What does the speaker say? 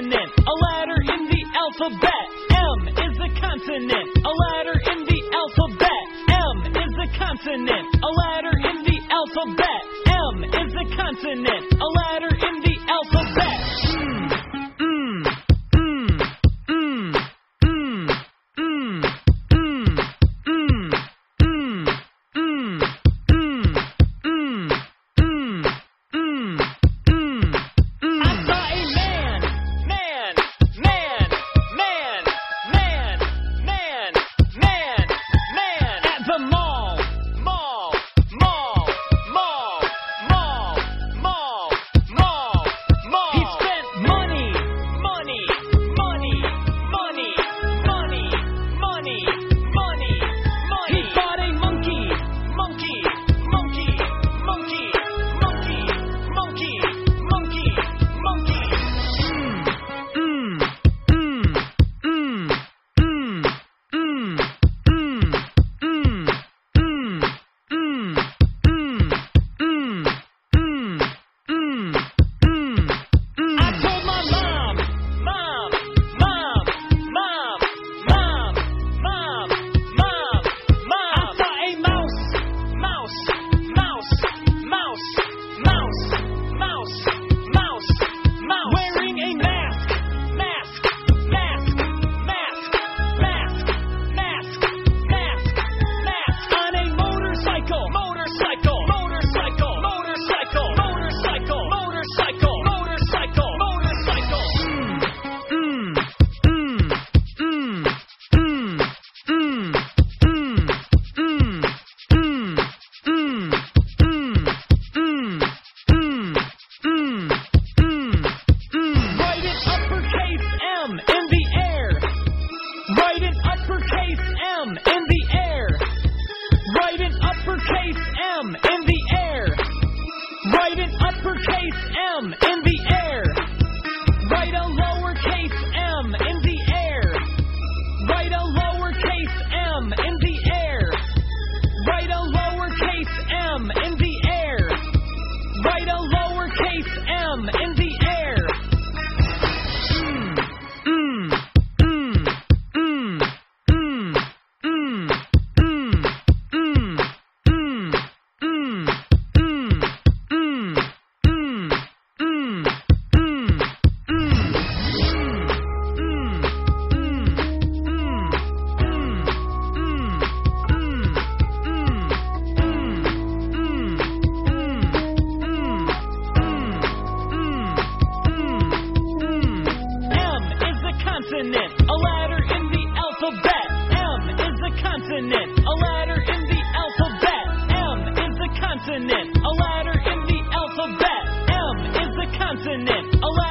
consonant, a letter in the alphabet. M is a consonant. a letter in the alphabet. M is a consonant. a letter in the alphabet. M is a consonant. a letter Michael. Lowercase m in consonant, a letter in the alphabet. M is a consonant, a letter in the alphabet. M is a consonant, a letter.